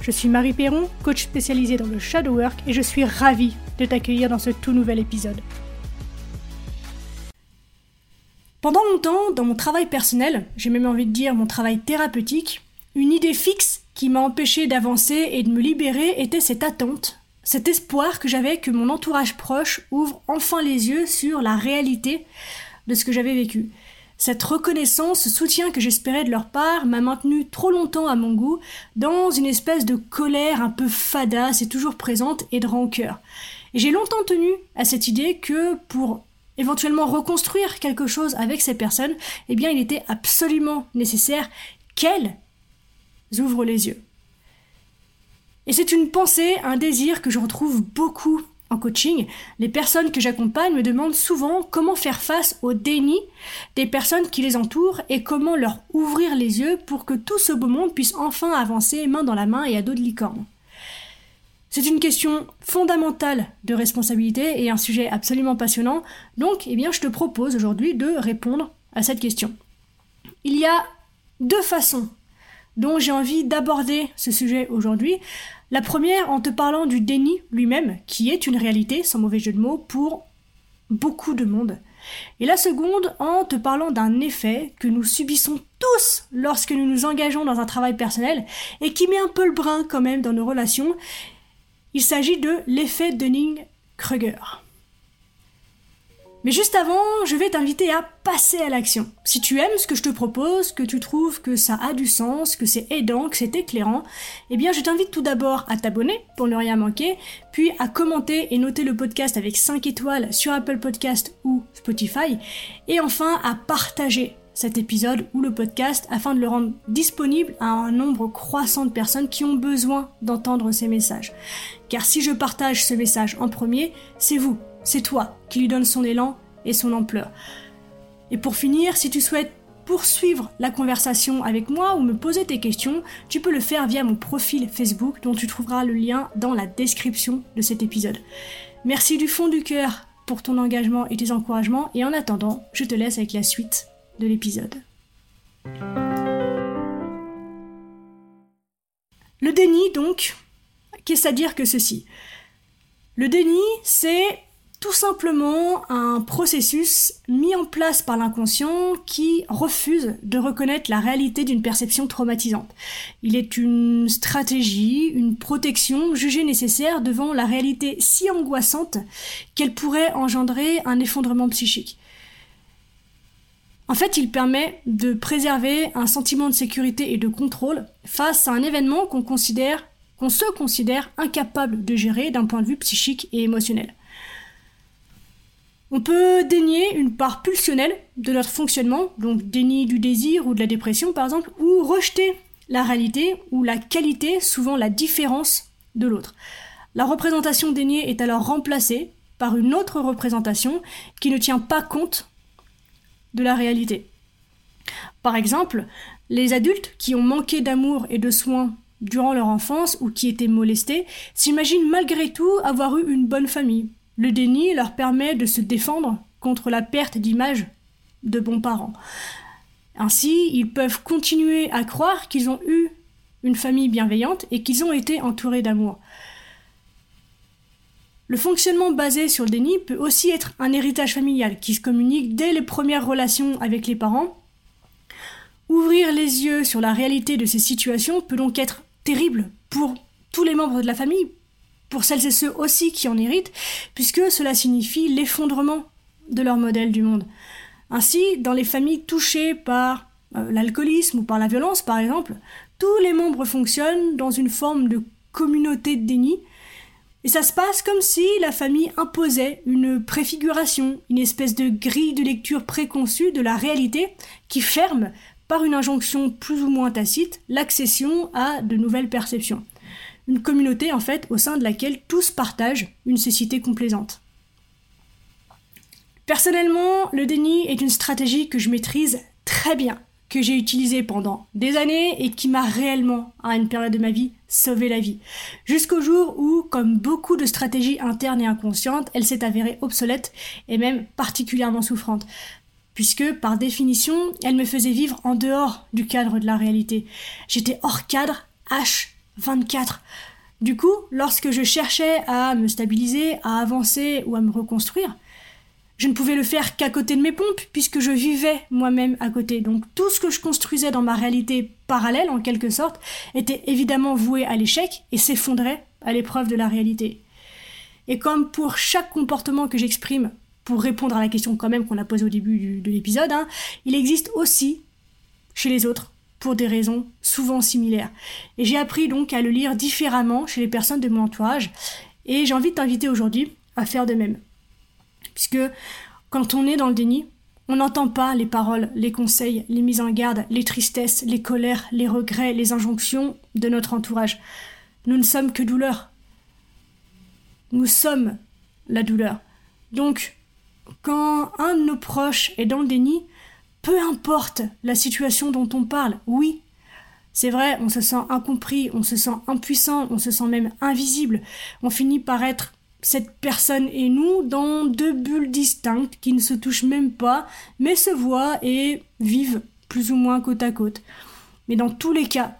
Je suis Marie Perron, coach spécialisée dans le shadow work et je suis ravie de t'accueillir dans ce tout nouvel épisode. Pendant longtemps, dans mon travail personnel, j'ai même envie de dire mon travail thérapeutique, une idée fixe qui m'a empêché d'avancer et de me libérer était cette attente, cet espoir que j'avais que mon entourage proche ouvre enfin les yeux sur la réalité de ce que j'avais vécu. Cette reconnaissance, ce soutien que j'espérais de leur part m'a maintenu trop longtemps à mon goût dans une espèce de colère un peu fadasse et toujours présente et de rancœur. Et j'ai longtemps tenu à cette idée que pour éventuellement reconstruire quelque chose avec ces personnes, eh bien il était absolument nécessaire qu'elles ouvrent les yeux. Et c'est une pensée, un désir que je retrouve beaucoup en coaching. Les personnes que j'accompagne me demandent souvent comment faire face au déni des personnes qui les entourent et comment leur ouvrir les yeux pour que tout ce beau monde puisse enfin avancer main dans la main et à dos de licorne. C'est une question fondamentale de responsabilité et un sujet absolument passionnant, donc eh bien, je te propose aujourd'hui de répondre à cette question. Il y a deux façons dont j'ai envie d'aborder ce sujet aujourd'hui. La première en te parlant du déni lui-même, qui est une réalité, sans mauvais jeu de mots, pour beaucoup de monde. Et la seconde en te parlant d'un effet que nous subissons tous lorsque nous nous engageons dans un travail personnel et qui met un peu le brin quand même dans nos relations. Il s'agit de l'effet Dunning-Kruger. Mais juste avant, je vais t'inviter à passer à l'action. Si tu aimes ce que je te propose, que tu trouves que ça a du sens, que c'est aidant, que c'est éclairant, eh bien je t'invite tout d'abord à t'abonner pour ne rien manquer, puis à commenter et noter le podcast avec 5 étoiles sur Apple Podcast ou Spotify, et enfin à partager cet épisode ou le podcast afin de le rendre disponible à un nombre croissant de personnes qui ont besoin d'entendre ces messages. Car si je partage ce message en premier, c'est vous c'est toi qui lui donne son élan et son ampleur. Et pour finir, si tu souhaites poursuivre la conversation avec moi ou me poser tes questions, tu peux le faire via mon profil Facebook dont tu trouveras le lien dans la description de cet épisode. Merci du fond du cœur pour ton engagement et tes encouragements et en attendant, je te laisse avec la suite de l'épisode. Le déni donc, qu'est-ce à dire que ceci? Le déni, c'est tout simplement un processus mis en place par l'inconscient qui refuse de reconnaître la réalité d'une perception traumatisante. Il est une stratégie, une protection jugée nécessaire devant la réalité si angoissante qu'elle pourrait engendrer un effondrement psychique. En fait, il permet de préserver un sentiment de sécurité et de contrôle face à un événement qu'on considère, qu'on se considère incapable de gérer d'un point de vue psychique et émotionnel. On peut dénier une part pulsionnelle de notre fonctionnement, donc déni du désir ou de la dépression par exemple, ou rejeter la réalité ou la qualité, souvent la différence de l'autre. La représentation déniée est alors remplacée par une autre représentation qui ne tient pas compte de la réalité. Par exemple, les adultes qui ont manqué d'amour et de soins durant leur enfance ou qui étaient molestés s'imaginent malgré tout avoir eu une bonne famille, le déni leur permet de se défendre contre la perte d'image de bons parents. Ainsi, ils peuvent continuer à croire qu'ils ont eu une famille bienveillante et qu'ils ont été entourés d'amour. Le fonctionnement basé sur le déni peut aussi être un héritage familial qui se communique dès les premières relations avec les parents. Ouvrir les yeux sur la réalité de ces situations peut donc être terrible pour tous les membres de la famille, pour celles et ceux aussi qui en héritent, puisque cela signifie l'effondrement de leur modèle du monde. Ainsi, dans les familles touchées par euh, l'alcoolisme ou par la violence, par exemple, tous les membres fonctionnent dans une forme de communauté de déni, et ça se passe comme si la famille imposait une préfiguration, une espèce de grille de lecture préconçue de la réalité qui ferme, par une injonction plus ou moins tacite, l'accession à de nouvelles perceptions une communauté en fait au sein de laquelle tous partagent une cécité complaisante. Personnellement, le déni est une stratégie que je maîtrise très bien, que j'ai utilisée pendant des années et qui m'a réellement, à une période de ma vie, sauvé la vie. Jusqu'au jour où, comme beaucoup de stratégies internes et inconscientes, elle s'est avérée obsolète et même particulièrement souffrante. Puisque, par définition, elle me faisait vivre en dehors du cadre de la réalité. J'étais hors cadre H24. Du coup, lorsque je cherchais à me stabiliser, à avancer ou à me reconstruire, je ne pouvais le faire qu'à côté de mes pompes, puisque je vivais moi-même à côté. Donc tout ce que je construisais dans ma réalité parallèle, en quelque sorte, était évidemment voué à l'échec et s'effondrait à l'épreuve de la réalité. Et comme pour chaque comportement que j'exprime, pour répondre à la question quand même qu'on a posée au début de l'épisode, hein, il existe aussi chez les autres, pour des raisons souvent similaires. Et j'ai appris donc à le lire différemment chez les personnes de mon entourage, et j'ai envie de t'inviter aujourd'hui à faire de même. Puisque quand on est dans le déni, on n'entend pas les paroles, les conseils, les mises en garde, les tristesses, les colères, les regrets, les injonctions de notre entourage. Nous ne sommes que douleur. Nous sommes la douleur. Donc, quand un de nos proches est dans le déni, peu importe la situation dont on parle, oui, c'est vrai, on se sent incompris, on se sent impuissant, on se sent même invisible, on finit par être cette personne et nous dans deux bulles distinctes qui ne se touchent même pas, mais se voient et vivent plus ou moins côte à côte. Mais dans tous les cas,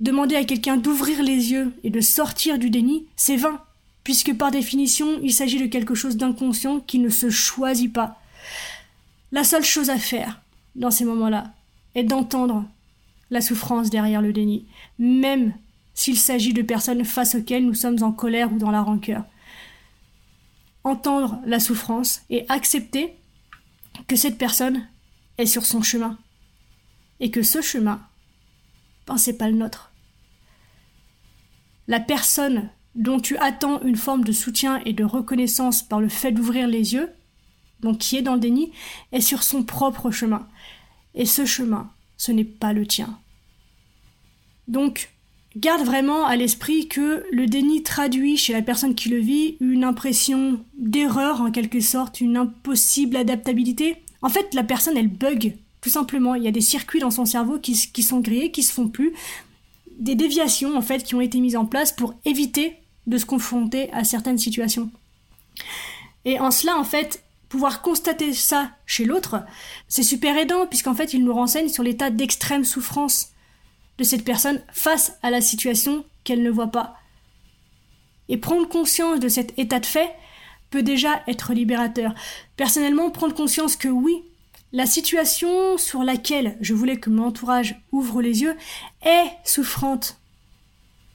demander à quelqu'un d'ouvrir les yeux et de sortir du déni, c'est vain, puisque par définition, il s'agit de quelque chose d'inconscient qui ne se choisit pas. La seule chose à faire dans ces moments-là est d'entendre la souffrance derrière le déni, même s'il s'agit de personnes face auxquelles nous sommes en colère ou dans la rancœur entendre la souffrance et accepter que cette personne est sur son chemin et que ce chemin, ben, pas le nôtre. La personne dont tu attends une forme de soutien et de reconnaissance par le fait d'ouvrir les yeux, donc qui est dans le déni, est sur son propre chemin. Et ce chemin, ce n'est pas le tien. Donc, garde vraiment à l'esprit que le déni traduit chez la personne qui le vit une impression d'erreur en quelque sorte, une impossible adaptabilité. En fait, la personne, elle bug, tout simplement. Il y a des circuits dans son cerveau qui, sont grillés, qui se font plus, des déviations en fait qui ont été mises en place pour éviter de se confronter à certaines situations. Et en cela, en fait, pouvoir constater ça chez l'autre, c'est super aidant puisqu'en fait, il nous renseigne sur l'état d'extrême souffrance de cette personne face à la situation qu'elle ne voit pas. Et prendre conscience de cet état de fait peut déjà être libérateur. Personnellement, prendre conscience que oui, la situation sur laquelle je voulais que mon entourage ouvre les yeux est souffrante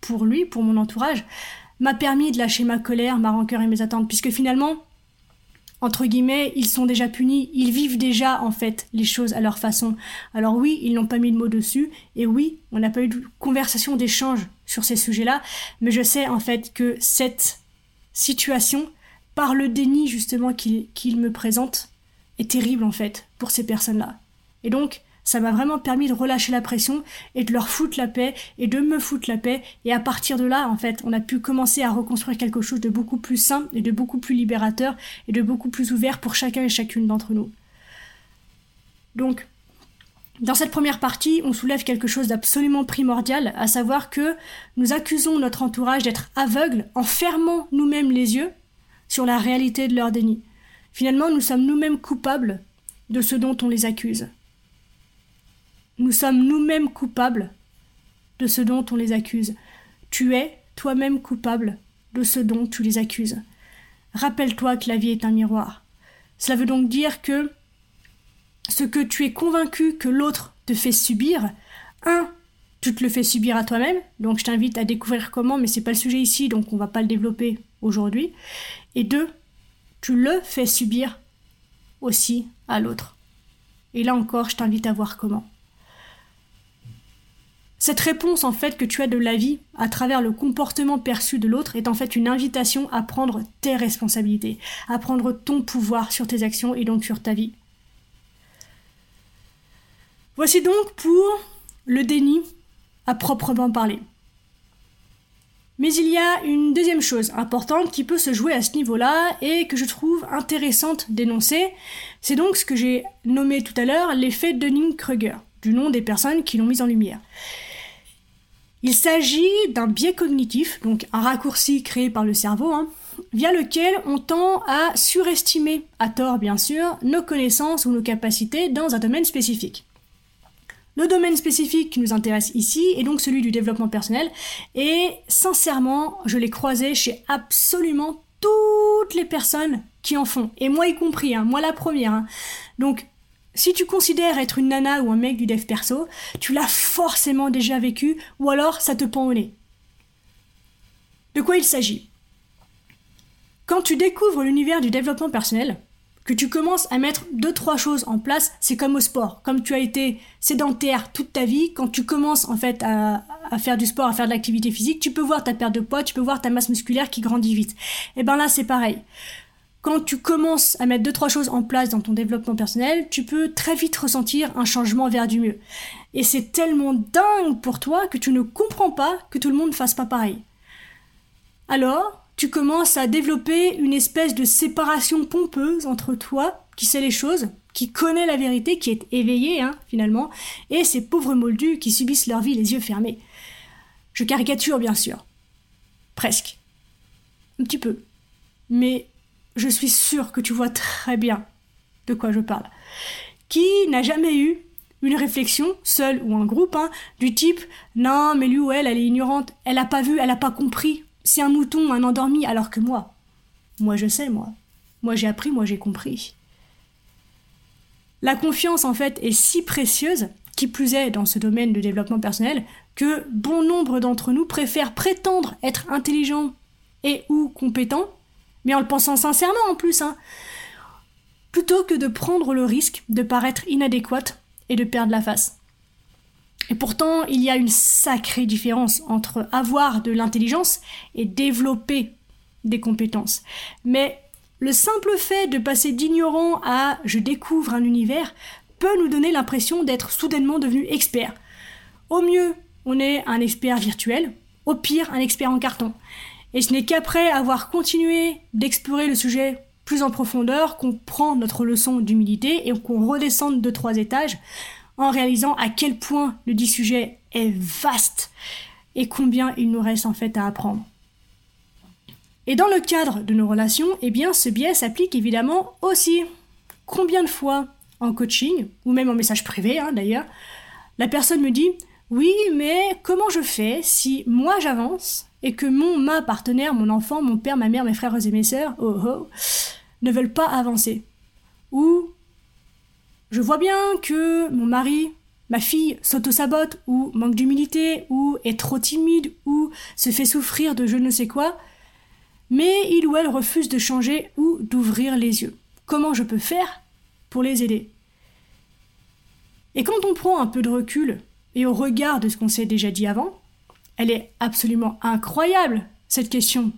pour lui, pour mon entourage, m'a permis de lâcher ma colère, ma rancœur et mes attentes, puisque finalement, entre guillemets, ils sont déjà punis, ils vivent déjà en fait les choses à leur façon. Alors oui, ils n'ont pas mis de mots dessus, et oui, on n'a pas eu de conversation, d'échange sur ces sujets-là, mais je sais en fait que cette situation, par le déni justement qu'il me présente, est terrible en fait pour ces personnes-là. Et donc, ça m'a vraiment permis de relâcher la pression et de leur foutre la paix et de me foutre la paix. Et à partir de là, en fait, on a pu commencer à reconstruire quelque chose de beaucoup plus sain et de beaucoup plus libérateur et de beaucoup plus ouvert pour chacun et chacune d'entre nous. Donc, dans cette première partie, on soulève quelque chose d'absolument primordial, à savoir que nous accusons notre entourage d'être aveugle en fermant nous-mêmes les yeux sur la réalité de leur déni. Finalement, nous sommes nous-mêmes coupables de ce dont on les accuse. Nous sommes nous-mêmes coupables de ce dont on les accuse. Tu es toi-même coupable de ce dont tu les accuses. Rappelle-toi que la vie est un miroir. Cela veut donc dire que ce que tu es convaincu que l'autre te fait subir, un, tu te le fais subir à toi-même, donc je t'invite à découvrir comment, mais c'est pas le sujet ici, donc on va pas le développer aujourd'hui. Et deux, tu le fais subir aussi à l'autre. Et là encore, je t'invite à voir comment. Cette réponse en fait que tu as de la vie à travers le comportement perçu de l'autre est en fait une invitation à prendre tes responsabilités, à prendre ton pouvoir sur tes actions et donc sur ta vie. Voici donc pour le déni à proprement parler. Mais il y a une deuxième chose importante qui peut se jouer à ce niveau-là et que je trouve intéressante d'énoncer. C'est donc ce que j'ai nommé tout à l'heure l'effet Dunning-Kruger, du nom des personnes qui l'ont mis en lumière. Il s'agit d'un biais cognitif, donc un raccourci créé par le cerveau, hein, via lequel on tend à surestimer, à tort bien sûr, nos connaissances ou nos capacités dans un domaine spécifique. Le domaine spécifique qui nous intéresse ici est donc celui du développement personnel et sincèrement, je l'ai croisé chez absolument toutes les personnes qui en font, et moi y compris, hein, moi la première. Hein. Si tu considères être une nana ou un mec du dev perso, tu l'as forcément déjà vécu, ou alors ça te pend au nez. De quoi il s'agit? Quand tu découvres l'univers du développement personnel, que tu commences à mettre deux trois choses en place, c'est comme au sport. Comme tu as été sédentaire toute ta vie, quand tu commences en fait à, faire du sport, à faire de l'activité physique, tu peux voir ta perte de poids, tu peux voir ta masse musculaire qui grandit vite. Et ben là c'est pareil. Quand tu commences à mettre deux trois choses en place dans ton développement personnel, tu peux très vite ressentir un changement vers du mieux. Et c'est tellement dingue pour toi que tu ne comprends pas que tout le monde ne fasse pas pareil. Alors, tu commences à développer une espèce de séparation pompeuse entre toi, qui sait les choses, qui connaît la vérité, qui est éveillé, hein, finalement, et ces pauvres moldus qui subissent leur vie les yeux fermés. Je caricature, bien sûr. Presque. Un petit peu. Mais je suis sûre que tu vois très bien de quoi je parle. Qui n'a jamais eu une réflexion, seule ou en groupe, hein, du type Non, mais lui ou elle, elle est ignorante, elle n'a pas vu, elle n'a pas compris, c'est un mouton, un endormi, alors que moi, moi je sais, moi. Moi j'ai appris, moi j'ai compris. La confiance, en fait, est si précieuse, qui plus est dans ce domaine de développement personnel, que bon nombre d'entre nous préfèrent prétendre être intelligents et ou compétents, mais en le pensant sincèrement en plus, hein, plutôt que de prendre le risque de paraître inadéquate et de perdre la face. Et pourtant, il y a une sacrée différence entre avoir de l'intelligence et développer des compétences. Mais le simple fait de passer d'ignorant à je découvre un univers peut nous donner l'impression d'être soudainement devenu expert. Au mieux, on est un expert virtuel, au pire, un expert en carton. Et ce n'est qu'après avoir continué d'explorer le sujet plus en profondeur qu'on prend notre leçon d'humilité et qu'on redescende de trois étages en réalisant à quel point le dit sujet est vaste et combien il nous reste en fait à apprendre. Et dans le cadre de nos relations, eh bien ce biais s'applique évidemment aussi. Combien de fois en coaching, ou même en message privé hein, d'ailleurs, la personne me dit Oui, mais comment je fais si moi j'avance? Et que mon, ma partenaire, mon enfant, mon père, ma mère, mes frères et mes sœurs, oh oh, ne veulent pas avancer Ou je vois bien que mon mari, ma fille s'auto-sabote ou manque d'humilité ou est trop timide ou se fait souffrir de je ne sais quoi, mais il ou elle refuse de changer ou d'ouvrir les yeux. Comment je peux faire pour les aider? Et quand on prend un peu de recul et au regard de ce qu'on s'est déjà dit avant, elle est absolument incroyable, cette question.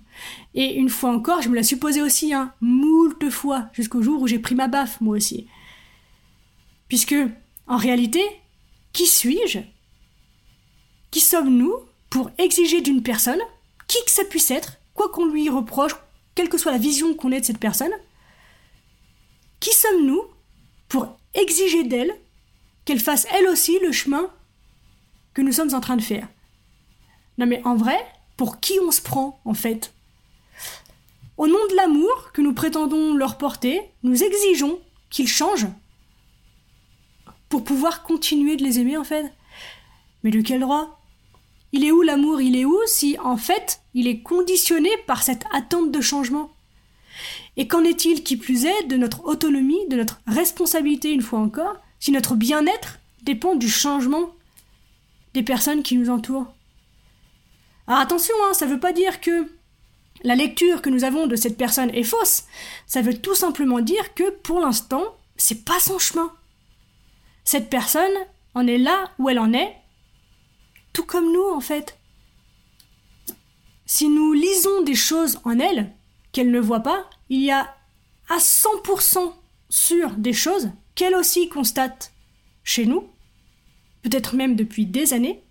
Et une fois encore, je me la suis aussi, hein, moult fois, jusqu'au jour où j'ai pris ma baffe, moi aussi. Puisque, en réalité, qui suis-je? Qui sommes-nous pour exiger d'une personne, qui que ça puisse être, quoi qu'on lui reproche, quelle que soit la vision qu'on ait de cette personne, qui sommes-nous pour exiger d'elle qu'elle fasse elle aussi le chemin que nous sommes en train de faire? Non mais en vrai, pour qui on se prend en fait? Au nom de l'amour que nous prétendons leur porter, nous exigeons qu'ils changent pour pouvoir continuer de les aimer en fait. Mais de quel droit? Il est où l'amour? Il est où si en fait il est conditionné par cette attente de changement? Et qu'en est-il qui plus est de notre autonomie, de notre responsabilité une fois encore, si notre bien-être dépend du changement des personnes qui nous entourent? Alors attention, hein, ça ne veut pas dire que la lecture que nous avons de cette personne est fausse. Ça veut tout simplement dire que pour l'instant, c'est pas son chemin. Cette personne en est là où elle en est, tout comme nous en fait. Si nous lisons des choses en elle qu'elle ne voit pas, il y a à 100% sur des choses qu'elle aussi constate chez nous, peut-être même depuis des années,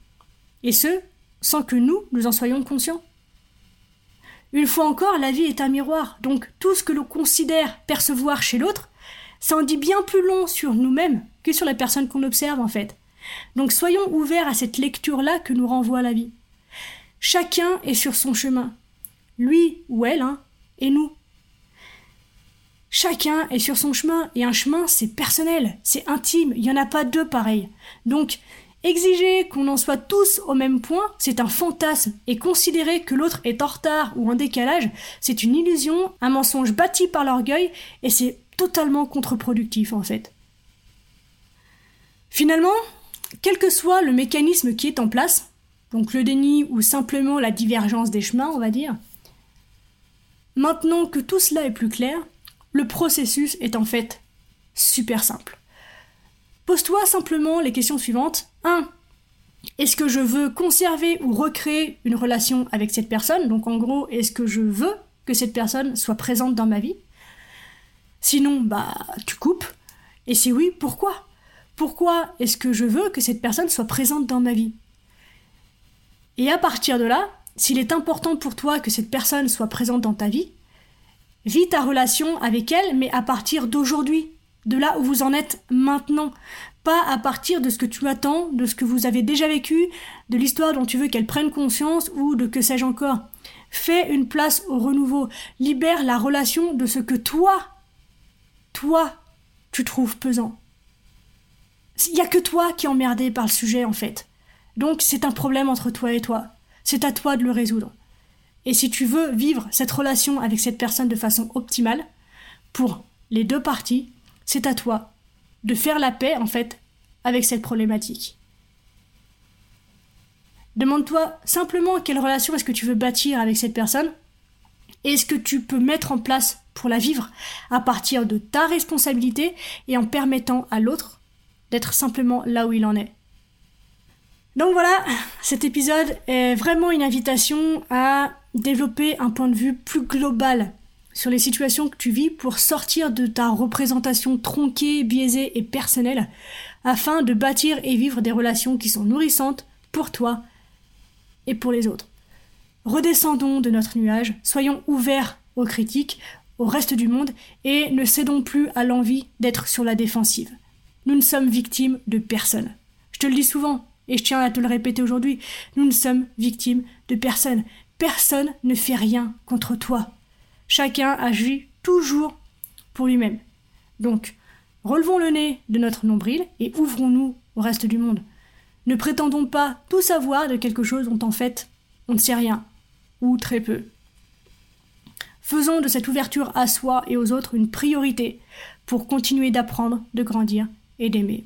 et ce, sans que nous, nous en soyons conscients. Une fois encore, la vie est un miroir, donc tout ce que l'on considère percevoir chez l'autre, ça en dit bien plus long sur nous-mêmes que sur la personne qu'on observe en fait. Donc soyons ouverts à cette lecture-là que nous renvoie la vie. Chacun est sur son chemin. Lui ou elle, hein, et nous. Chacun est sur son chemin, et un chemin, c'est personnel, c'est intime, il n'y en a pas deux pareils. Donc, exiger qu'on en soit tous au même point, c'est un fantasme, et considérer que l'autre est en retard ou en décalage, c'est une illusion, un mensonge bâti par l'orgueil, et c'est totalement contre-productif en fait. Finalement, quel que soit le mécanisme qui est en place, donc le déni ou simplement la divergence des chemins, on va dire, maintenant que tout cela est plus clair, le processus est en fait super simple. Pose-toi simplement les questions suivantes. 1. Est-ce que je veux conserver ou recréer une relation avec cette personne? Donc en gros, est-ce que je veux que cette personne soit présente dans ma vie? Sinon, bah, tu coupes. Et si oui, pourquoi? Pourquoi est-ce que je veux que cette personne soit présente dans ma vie? Et à partir de là, s'il est important pour toi que cette personne soit présente dans ta vie, Vis ta relation avec elle, mais à partir d'aujourd'hui, de là où vous en êtes maintenant, pas à partir de ce que tu attends, de ce que vous avez déjà vécu, de l'histoire dont tu veux qu'elle prenne conscience ou de que sais-je encore. Fais une place au renouveau, libère la relation de ce que toi, toi, tu trouves pesant. Il n'y a que toi qui es emmerdé par le sujet en fait. Donc c'est un problème entre toi et toi. C'est à toi de le résoudre. Et si tu veux vivre cette relation avec cette personne de façon optimale, pour les deux parties, c'est à toi de faire la paix, en fait, avec cette problématique. Demande-toi simplement quelle relation est-ce que tu veux bâtir avec cette personne et ce que tu peux mettre en place pour la vivre à partir de ta responsabilité et en permettant à l'autre d'être simplement là où il en est. Donc voilà, cet épisode est vraiment une invitation à développer un point de vue plus global sur les situations que tu vis pour sortir de ta représentation tronquée, biaisée et personnelle, afin de bâtir et vivre des relations qui sont nourrissantes pour toi et pour les autres. Redescendons de notre nuage, soyons ouverts aux critiques, au reste du monde, et ne cédons plus à l'envie d'être sur la défensive. Nous ne sommes victimes de personne. Je te le dis souvent, et je tiens à te le répéter aujourd'hui, nous ne sommes victimes de personne. Personne ne fait rien contre toi. Chacun agit toujours pour lui-même. Donc, relevons le nez de notre nombril et ouvrons-nous au reste du monde. Ne prétendons pas tout savoir de quelque chose dont en fait on ne sait rien, ou très peu. Faisons de cette ouverture à soi et aux autres une priorité pour continuer d'apprendre, de grandir et d'aimer.